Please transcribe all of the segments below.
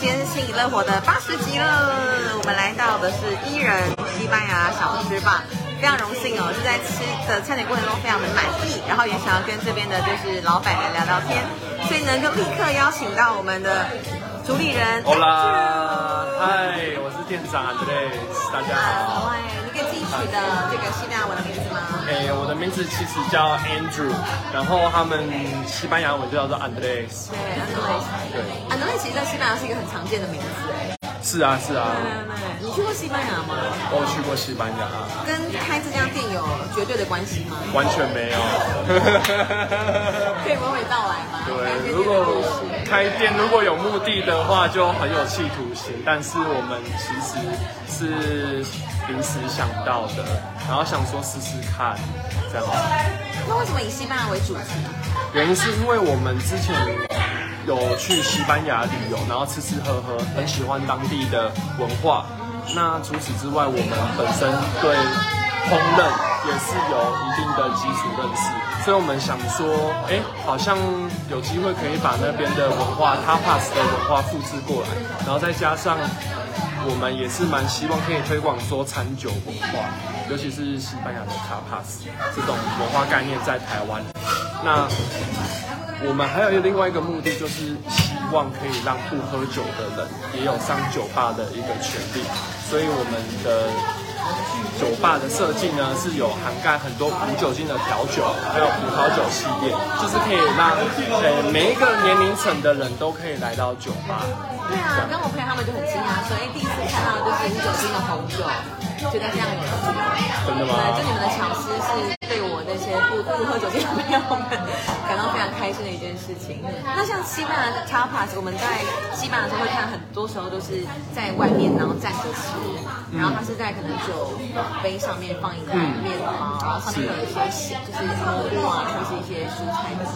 今天是新以乐活的八十集了，我们来到的是伊人西班牙小吃吧，非常荣幸哦，是在吃的餐点过程中非常的满意，然后也想要跟这边的就是老板来聊聊天，所以呢就立刻邀请到我们的主理人。好啦，嗨，我是店长 Andres，大家好。己取的这个西班牙文的名字吗？哎，我的名字其实叫 Andrew，然后他们西班牙文就叫做 Andres。对，Andres。对，Andres 其实在西班牙是一个很常见的名字哎。是啊，是啊。对对对，你去过西班牙吗？我去过西班牙。跟开这家店有绝对的关系吗？完全没有。可以娓娓道来吗？对，如果开店如果有目的的话，就很有企图心。但是我们其实是临时想到的，然后想说试试看，这样。那为什么以西班牙为主题？原因是因为我们之前有去西班牙旅游，然后吃吃喝喝，很喜欢当地的文化。那除此之外，我们本身对烹饪也是有一定的基础认识，所以我们想说，哎，好像有机会可以把那边的文化，tapas 的文化复制过来，然后再加上我们也是蛮希望可以推广说餐酒文化，尤其是西班牙的卡帕斯这种文化概念在台湾。那我们还有另外一个目的，就是希望可以让不喝酒的人也有上酒吧的一个权利，所以我们的酒吧的设计呢是有涵盖很多无酒精的调酒，还有葡萄酒系列，就是可以让呃每一个年龄层的人都可以来到酒吧。对啊，跟我朋友他们就很惊讶，说哎第一次看到就是无酒精的红酒，觉得非常有趣。真的吗？对，就你们的巧思是对我那些不不喝酒精的朋友们感到非常开心的一件事情。那像西班牙的 tapas，我们在西班牙的时候会看，很多时候都是在外面然后站着吃，然后它是在可能酒杯上面放一块面包，然后上面有一些就是蘑菇啊，或是一些蔬菜的。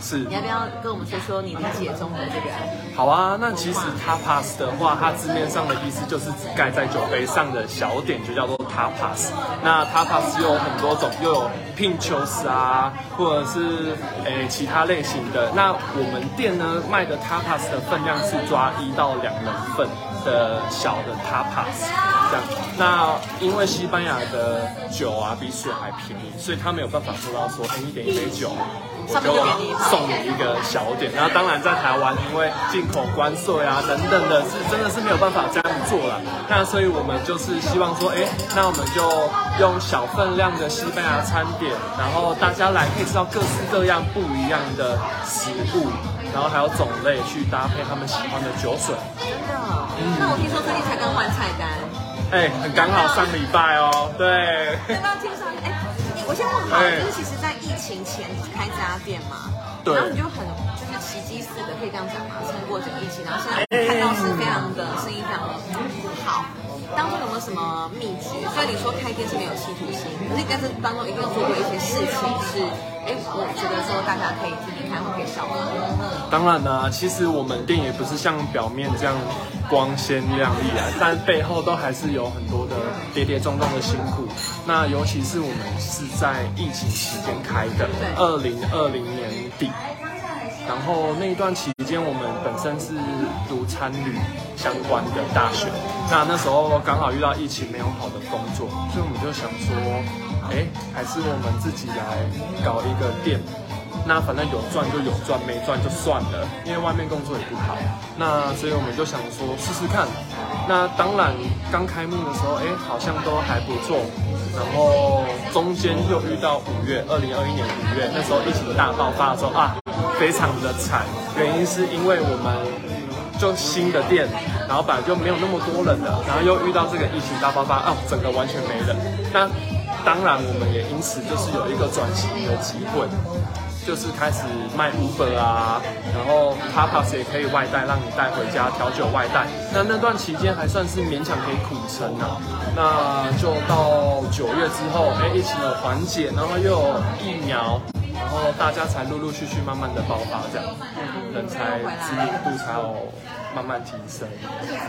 是，你要不要跟我们说说你理解中的这个？好啊，那其实 tapas 的话，它字面上的意思就是指盖在酒杯上的小点，就叫做 tapas。那 tapas 又有很多种，又有 pinchos 啊，或者是诶其他类型的。那我们店呢卖的 tapas 的分量是抓一到两人份的小的 tapas，这样。那因为西班牙的酒啊比水还便宜，所以他没有办法做到说，哎，你点一杯酒。我就送你一个小点，然后当然在台湾，因为进口关税啊等等的，是真的是没有办法这样做了。那所以我们就是希望说，哎，那我们就用小分量的西班牙餐点，然后大家来可以吃到各式各样不一样的食物，然后还有种类去搭配他们喜欢的酒水。那我听说最近才刚换菜单。哎，很刚好上礼拜哦。对。刚刚听说，哎，我先问好，就是其实在疫情前开这家店嘛，对，然后你就很就是奇迹似的，可以这样讲嘛，撑过整个疫情，然后现在看到是非常的生意非常的好。当中有没有什么秘诀？虽然你说开店是没有企图心，可是但是当中一定有做过一些事情是，哎，我觉得说大家可以听听看，会可以效仿。当然啦，其实我们店也不是像表面这样光鲜亮丽啊，但背后都还是有很多的跌跌撞撞的辛苦。那尤其是我们是在疫情期间开的，二零二零年底。然后那一段期间，我们本身是读餐旅相关的大学，那那时候刚好遇到疫情，没有好的工作，所以我们就想说，哎，还是我们自己来搞一个店。那反正有赚就有赚，没赚就算了，因为外面工作也不好。那所以我们就想说试试看。那当然刚开幕的时候，哎，好像都还不错。然后中间又遇到五月，二零二一年五月，那时候疫情大爆发的时候啊。非常的惨，原因是因为我们就新的店，然后本来就没有那么多人了，然后又遇到这个疫情大爆发，哦，整个完全没人。那当然，我们也因此就是有一个转型的机会，就是开始卖 Uber 啊，然后 Tapas 也可以外带，让你带回家调酒外带。那那段期间还算是勉强可以苦撑啊。那就到九月之后，哎，疫情有缓解，然后又有疫苗。然后大家才陆陆续续慢慢的爆发，这样人才知名度才有慢慢提升。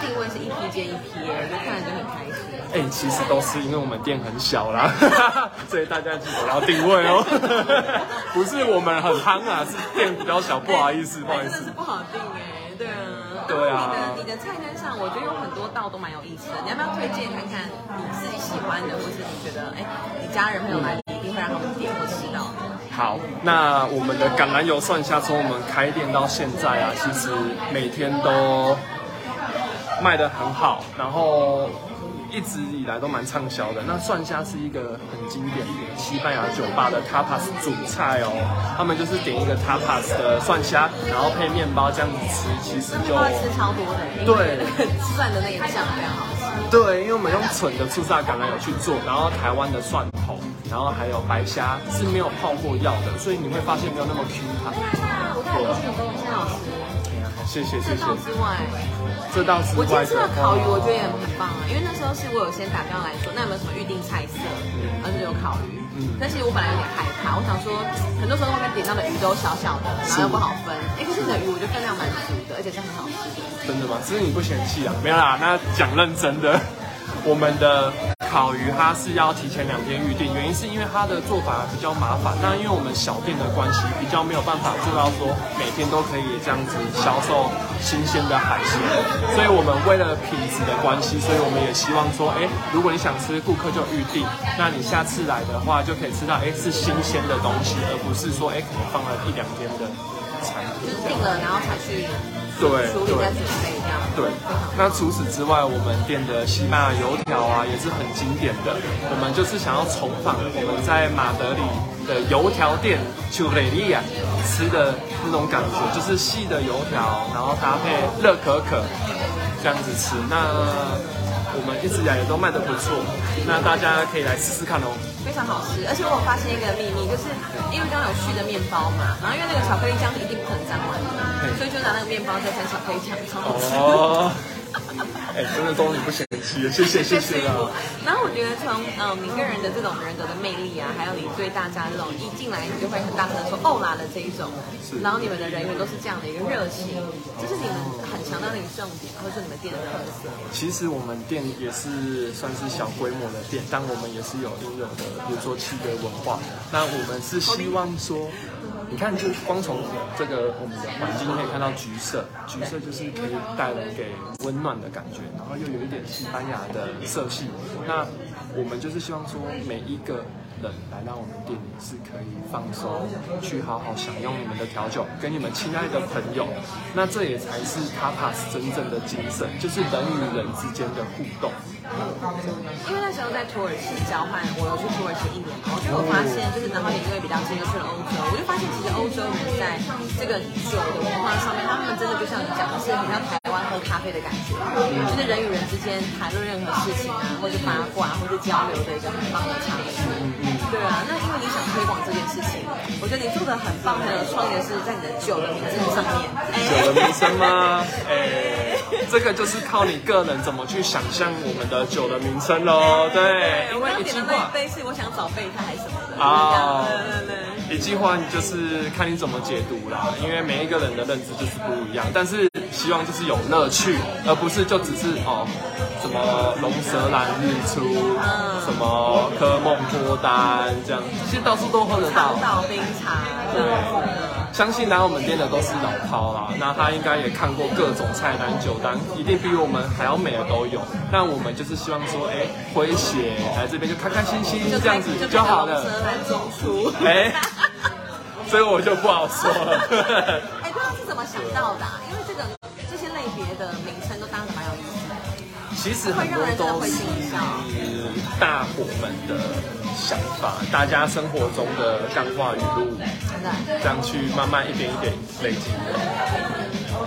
定位是一批接一批，就看着就很开心。哎，其实都是因为我们店很小啦，所以大家记得要定位哦。不是我们很夯啊，是店比较小，不好意思，不好意思。是不好定哎。对啊，对啊你的你的菜单上，我觉得有很多道都蛮有意思的。你要不要推荐看看你自己喜欢的，或是你觉得哎，你家人朋友来，你一定会让他们点？好，那我们的橄榄油蒜虾从我们开店到现在啊，其实每天都卖得很好，然后一直以来都蛮畅销的。那蒜虾是一个很经典的西班牙酒吧的 tapas 主菜哦，他们就是点一个 tapas 的蒜虾，然后配面包这样子吃，其实就吃超多的，对那个蒜的那个酱非常好吃。对，因为我们用纯的粗榨橄榄油去做，然后台湾的蒜头，然后还有白虾是没有泡过药的，所以你会发现没有那么 Q 弹。我看你吃的都很好吃。哎呀，谢谢谢谢。这道之外，这道之外我今外天吃的的烤鱼，我觉得也，很棒啊，因为那时候是我有先打电话来说，那有没有什么预定菜色，嗯，而且有烤鱼。嗯但其实我本来有点害怕，我想说，很多时候外面点到的鱼都小小的，然后又不好分。哎，可是你的鱼我觉得分量蛮足的，而且是很好吃的。真的吗？只是你不嫌弃啊？没有啦，那讲认真的，我们的烤鱼它是要提前两天预定，原因是因为它的做法比较麻烦。那因为我们小店的关系，比较没有办法做到说每天都可以这样子销售新鲜的海鲜，所以我们为了品质的关系，所以我们也希望说，哎，如果你想吃，顾客就预定，那你下次来的话就可以吃到，哎，是新鲜的东西，而不是说，哎，可能放了一两天的就是定了，然后才去对处理再准备这样。对，那除此之外，我们店的西班牙油条啊也是很经典的。我们就是想要重访我们在马德里的油条店 c h u r e r i a 吃的那种感觉，就是细的油条，然后搭配热可可这样子吃。那我们一直以来也都卖的不错，那大家可以来试试看哦。非常好吃，而且我发现一个秘密，就是因为刚刚有续的面包嘛，然后因为那个巧克力酱一定不能沾完的，所以就拿那个面包再沾巧克力酱，超好吃。哦，哎，真的都你不嫌弃，谢谢谢谢啊。然后我觉得从呃你个人的这种人格的魅力啊，还有你对大家这种一进来你就会很大声的说哦啦的这一种，然后你们的人员都是这样的一个热情，这是你们很强大的一个重点，或者说你们店的特色。其实我们店也是算是小规模的店，但我们也是有应有的，比如说契约文化。那我们是希望说，你看，就光从这个我们的环境可以看到橘色，橘色就是可以带来给温暖的感觉，然后又有一点西班牙的色系。那我们就是希望说，每一个人来到我们店里是可以放松，去好好享用你们的调酒，跟你们亲爱的朋友。那这也才是 Tapas 真正的精神，就是人与人之间的互动。因为那时候在土耳其交换，我有去土耳其一年嘛，我觉得我发现就是，然后也因为比较近就去了欧洲，我就发现其实欧洲人在这个酒的文化上面，他们真的就像你讲的是很像台湾喝咖啡的感觉，就是人与人之间谈论任何事情啊，或者八卦或者交流的一个很棒的场域。对啊，那因为你想推广这件事情，我觉得你做的很棒的创意的是在你的酒的名字上面，酒的名称吗？哎，这个就是靠你个人怎么去想象我们的酒的名称喽。对，因为一句话，杯是我想找备胎还是什么的啊对对对。一句话，你就是看你怎么解读啦。因为每一个人的认知就是不一样，但是希望就是有乐趣，而不是就只是哦什么龙舌兰日出，什么科梦脱单这样，其实到处都喝得到。岛冰茶，对，相信来我们店的都是老饕啦，那他应该也看过各种菜单酒单，一定比我们还要美的都有。那我们就是希望说，哎，诙谐来这边就开开心心这样子就好了。蛇兰中出。哎，所以我就不好说了。哎，不知道是怎么想到的啊、因为这个其实很多都是大伙们的想法，大家生活中的干话语录，这样去慢慢一点一点累积的。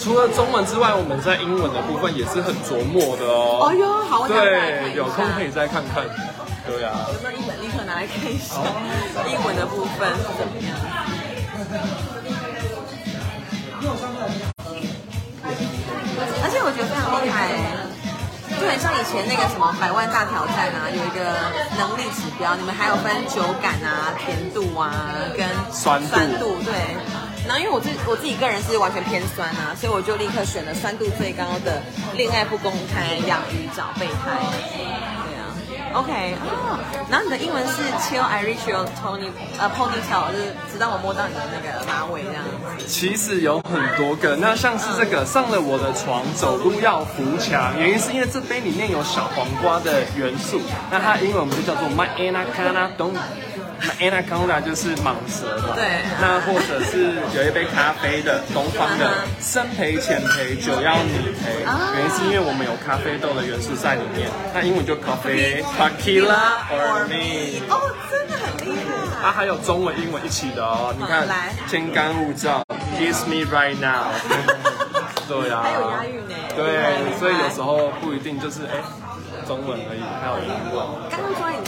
除了中文之外，我们在英文的部分也是很琢磨的哦。哦哟，好，对，有空可以。再看看。对啊，有没有一本立刻拿来看一下英文的部分是怎么样？而且我觉得非常厉害、就很像以前那个什么百万大挑战啊，有一个能力指标，你们还有分酒感啊、甜度啊跟酸度酸度对。然后因为我自我自己个人是完全偏酸啊，所以我就立刻选了酸度最高的恋爱不公开养鱼找备胎。OK，哦，然后你的英文是 Till I reach your Tony 呃 ponytail，就是直到我摸到你的那个马尾这样子。其实有很多个，那像是这个上了我的床，走路要扶墙，原因是因为这杯里面有小黄瓜的元素，那它英文我们就叫做 My Anaconda Don't。Anaconda 就是蟒蛇嘛，对。那或者是有一杯咖啡的东方的生培浅培酒要你陪，啊。原因是因为我们有咖啡豆的元素在里面，那英文就 Coffee Tequila or me。哦，真的很厉害。它还有中文、英文一起的哦。你看，天干物燥，Kiss me right now。对啊，还有押韵呢。对，所以有时候不一定就是哎，中文而已，还有英文。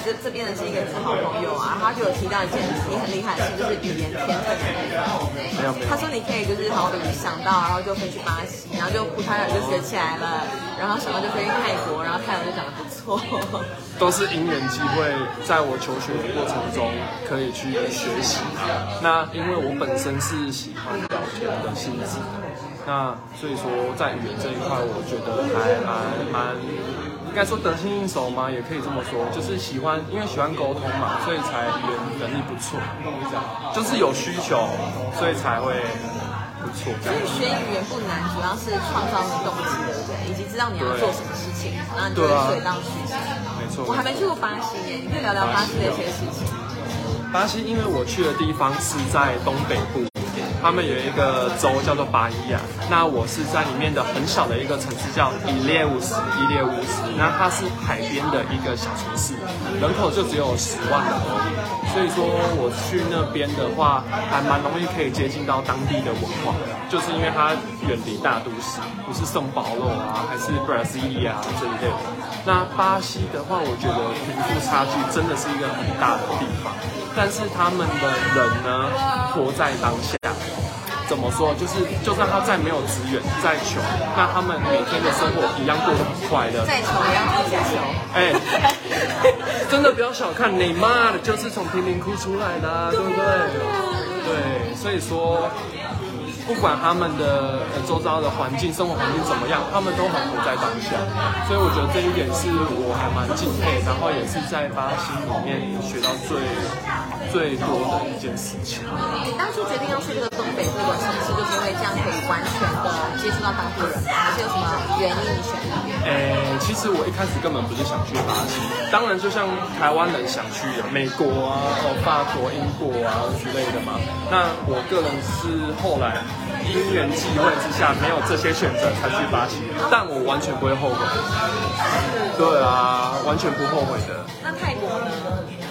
这这边的是一个好朋友啊，他就有提到一件你很厉害的事，就是语言天分的部分。没有没有他，说你可以就是好的想到，然后就飞去巴西，然后就葡萄牙就学起来了，然后想到就飞去泰国，然后泰文就讲得不错。都是因缘机会，在我求学的过程中可以去学习。那因为我本身是喜欢聊天的性质的，那所以说在语言这一块，我觉得还蛮蛮，应该说得心应手吗？也可以这么说，就是喜欢，因为喜欢沟通嘛，所以才语言能力不错，就是有需求，所以才会不错所以。学语言不难，主要是创造那个动机，对不对？以及知道你要做什么事情，然后你就会水到渠成。没错。我还没去过巴西耶，你可以聊聊巴西的一些事情。巴西，因为我去的地方是在东北部，他们有一个州叫做巴伊亚。那我是在里面的很小的一个城市叫伊列乌斯，伊列乌斯。那它是海边的一个小城市，人口就只有十万而已。所以说我去那边的话，还蛮容易可以接近到当地的文化，就是因为它远离大都市，不是圣保罗啊，还是 Brasilia 这一类的。那巴西的话，我觉得贫富差距真的是一个很大的地方。但是他们的人呢，活在当下。怎么说？就是就算他再没有资源，再穷，那他们每天的生活一样过得很快乐。再穷也要自己求。哎，真的不要小看你妈的，就是从贫民窟出来的、啊，对不对？对，所以说，不管他们的呃周遭的环境、生活环境怎么样，他们都很活在当下。所以我觉得这一点是我还蛮敬佩，然后也是在巴西里面学到最最多的一件事情。你当初决定要去这个东北这个城市，就是因为这样可以完全的接触到当地人吗？还是有什么原因你选其实我一开始根本不是想去巴西，当然就像台湾人想去的美国啊、哦法国、英国啊之类的嘛。那我个人是后来因缘际会之下，没有这些选择才去巴西，但我完全不会后悔。对啊，完全不后悔的。那泰国呢？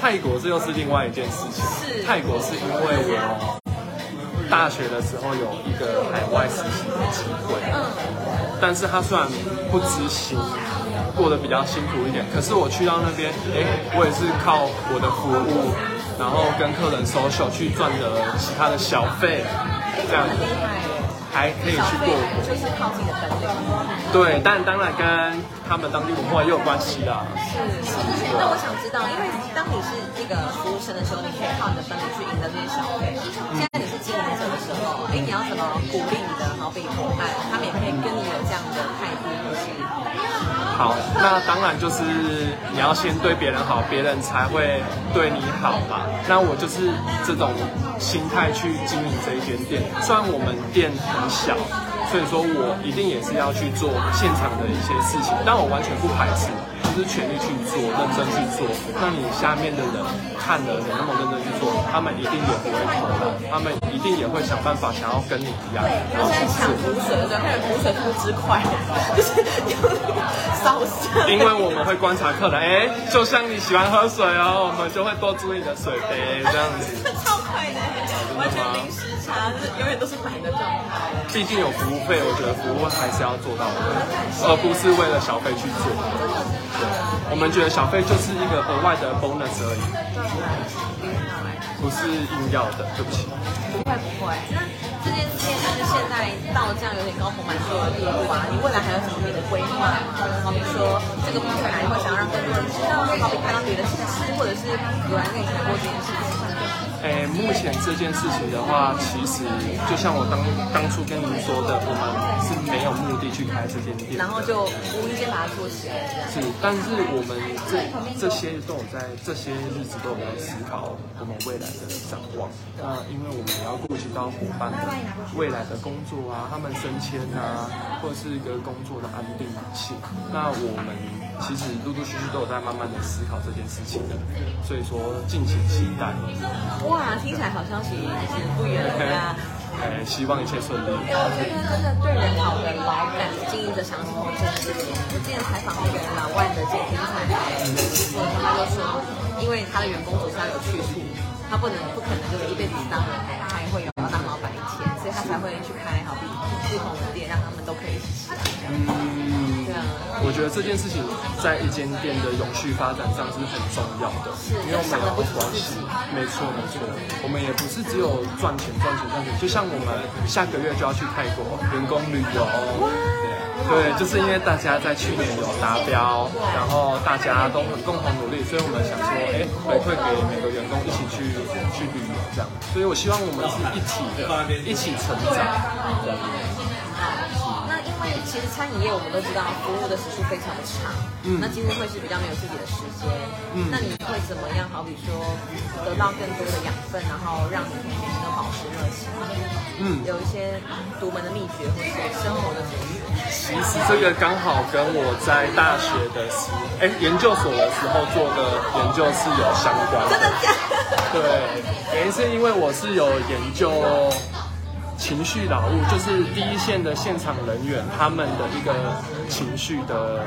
泰国这又是另外一件事情。是泰国是因为我大学的时候有一个海外实习的机会，嗯，但是他虽然不知行，过得比较辛苦一点，可是我去到那边，哎，我也是靠我的服务，然后跟客人 social 去赚的其他的小费，这样很厉害耶。还可以去过活。就是靠自己的本领。对，但当然跟他们当地文化也有关系啦。是是。那我想知道，因为当你是这个服务生的时候，你可以靠你的本领去赢得这些小费。现在你是经营者的时候，哎，你要怎么鼓励你的好比伙伴，他们也可以跟你有这样的态度，或是好，那当然就是你要先对别人好，别人才会对你好嘛。那我就是以这种心态去经营这一间店。虽然我们店很小，所以说我一定也是要去做现场的一些事情，但我完全不排斥，就是全力去做，认真去做。那你下面的人看了你那么认真去做，他们一定也不会偷懒，他们一定也会想办法想要跟你一样，然后现在抢去做。补水的时候，看补水复之快，就是有那个扫射。因为我们会观察客人，哎，就像你喜欢喝水哦，我们就会多注意你的水杯这样子。超快的，完全零时差，就是永远都是满的状态。毕竟有服务费，我觉得服务还是要做到的，而不是为了小费去做。对，我们觉得小费就是一个额外的 bonus 而已，不是硬要的。对不起。不会不会，那这件事情就是现在到这样有点高朋满座的地步啊，你未来还有什么别的规划吗？好比说这个品牌会想要让更多人知道，好比看到别的县市，或者是有人跟你谈过这件事情。诶，目前这件事情的话，其实就像我当当初跟您说的，我们没有目的去开这间店，然后就无意间把它做起来。是，但是我们这这些都有在这些日子都有在思考我们未来的展望。那因为我们也要顾及到伙伴的未来的工作啊，他们升迁啊，或者是一个工作的安定性。那我们其实陆陆续续都有在慢慢的思考这件事情的，所以说敬请期待。哇，听起来好消息其实不远了呀。哎，希望一切顺利。哎，我觉得真的对人好的老板经营着想什么这件事情。我之前采访那个老万的健身菜，师傅，他就说，因为他的员工总是要有去处，他不能不可能就是一辈子当人，他也会有觉得这件事情在一间店的永续发展上是很重要的，因为我们不关系。没错没错，我们也不是只有赚钱赚钱赚钱，就像我们下个月就要去泰国员工旅游，对，就是因为大家在去年有达标，然后大家都很共同努力，所以我们想说，哎，回馈给每个员工一起去去旅游这样，所以我希望我们是一起的，一起成长。其实餐饮业我们都知道，服务的时数非常的长，嗯，那几乎会是比较没有自己的时间，嗯，那你会怎么样？好比说得到更多的养分，然后让你可以每天都保持热情，嗯，有一些独门的秘诀或者生活的哲学。其实这个刚好跟我在大学的时，哎，研究所的时候做的研究是有相关。真的假？对，原因是因为我是有研究。情绪劳务就是第一线的现场人员，他们的一个情绪的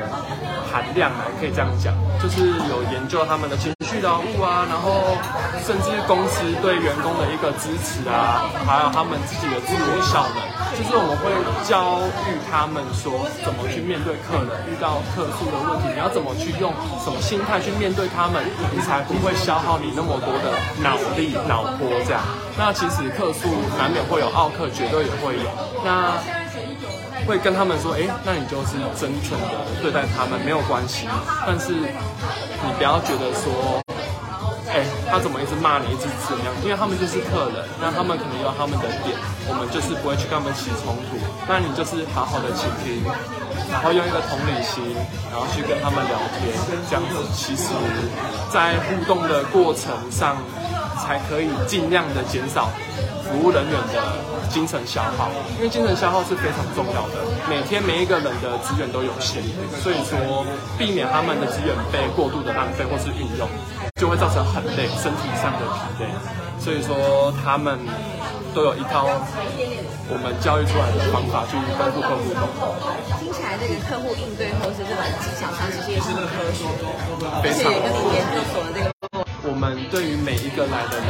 含量啊，可以这样讲，就是有研究他们的情绪劳务啊，然后甚至公司对员工的一个支持啊，还有他们自己的自我效能，就是我们会教育他们说怎么去面对客人遇到客诉的问题，你要怎么去用什么心态去面对他们，你才不会消耗你那么多的脑力、脑波这样。那其实客诉难免会有奥客，绝对也会有。那会跟他们说，哎，那你就是真诚的对待他们没有关系。但是你不要觉得说，哎，他怎么一直骂你，一直怎么样？因为他们就是客人，那他们可能有他们的点，我们就是不会去跟他们起冲突。那你就是好好的倾听，然后用一个同理心，然后去跟他们聊天，这样子，其实，在互动的过程上。才可以尽量的减少服务人员的精神消耗，因为精神消耗是非常重要的。每天每一个人的资源都有限，所以说避免他们的资源被过度的浪费或是运用，就会造成很累，身体上的疲惫。所以说他们都有一套我们教育出来的方法去帮助客互动。听起来这个客户应对或是这种技巧上其实也是很科学，而且也跟你研究所的这个。我们对于每一个来的人，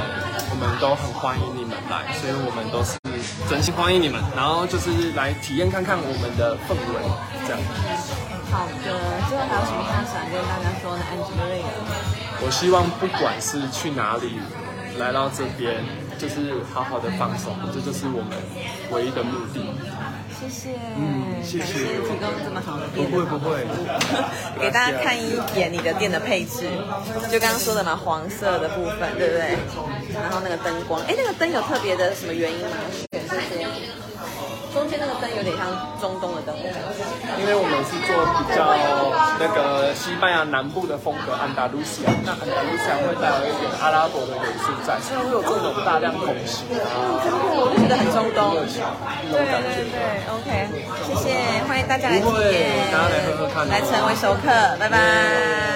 我们都很欢迎你们来，所以我们都是真心欢迎你们，然后就是来体验看看我们的氛围，这样。好的，最后还有什么话想跟大家说呢？安吉瑞我希望不管是去哪里，来到这边，就是好好的放松，这就是我们唯一的目的。谢谢，嗯，谢谢提供这么好的店，不会不会，给大家看一眼你的店的配置，就刚刚说的嘛，黄色的部分，对不对？然后那个灯光，哎，那个灯有特别的什么原因吗？选这些。中间那个灯有点像中东的灯，因为我们是做比较那个西班牙南部的风格，安达卢西亚，那安达卢西亚会带有一点阿拉伯的元素在，所以会有这种大量空隙啊，我就觉得很中东，对对对，OK，谢谢，欢迎大家来体验，大家来喝喝看，来成为熟客，拜拜。